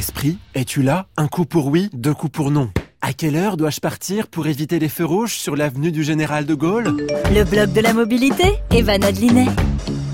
Siri, es-tu là? Un coup pour oui, deux coups pour non. À quelle heure dois-je partir pour éviter les feux rouges sur l'avenue du Général de Gaulle? Le blog de la mobilité, Eva Adlinet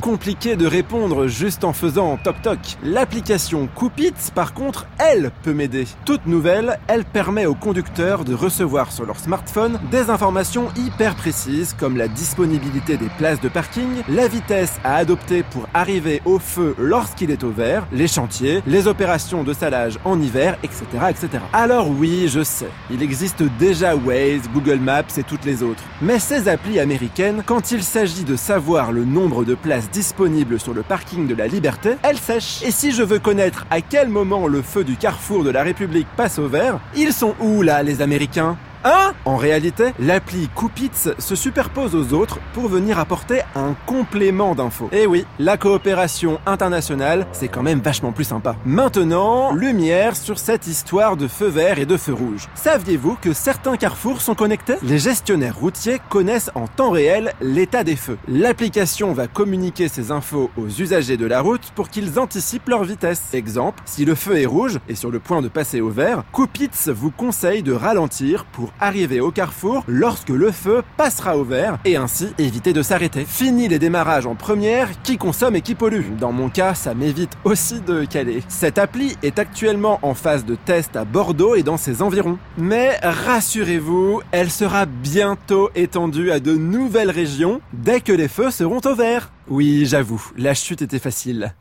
compliqué de répondre juste en faisant toc-toc. L'application Coupits, par contre, elle peut m'aider. Toute nouvelle, elle permet aux conducteurs de recevoir sur leur smartphone des informations hyper précises comme la disponibilité des places de parking, la vitesse à adopter pour arriver au feu lorsqu'il est au vert, les chantiers, les opérations de salage en hiver, etc., etc. Alors oui, je sais, il existe déjà Waze, Google Maps et toutes les autres. Mais ces applis américaines, quand il s'agit de savoir le nombre de places disponible sur le parking de la Liberté, elle sèche. Et si je veux connaître à quel moment le feu du carrefour de la République passe au vert, ils sont où là les Américains? Hein? En réalité, l'appli Coupits se superpose aux autres pour venir apporter un complément d'infos. Et eh oui, la coopération internationale, c'est quand même vachement plus sympa. Maintenant, lumière sur cette histoire de feu vert et de feu rouge. Saviez-vous que certains carrefours sont connectés? Les gestionnaires routiers connaissent en temps réel l'état des feux. L'application va communiquer ces infos aux usagers de la route pour qu'ils anticipent leur vitesse. Exemple, si le feu est rouge et sur le point de passer au vert, Coupits vous conseille de ralentir pour arriver au carrefour lorsque le feu passera au vert et ainsi éviter de s'arrêter. Fini les démarrages en première qui consomme et qui pollue. Dans mon cas, ça m'évite aussi de caler. Cette appli est actuellement en phase de test à Bordeaux et dans ses environs. Mais rassurez-vous, elle sera bientôt étendue à de nouvelles régions dès que les feux seront au vert. Oui, j'avoue, la chute était facile.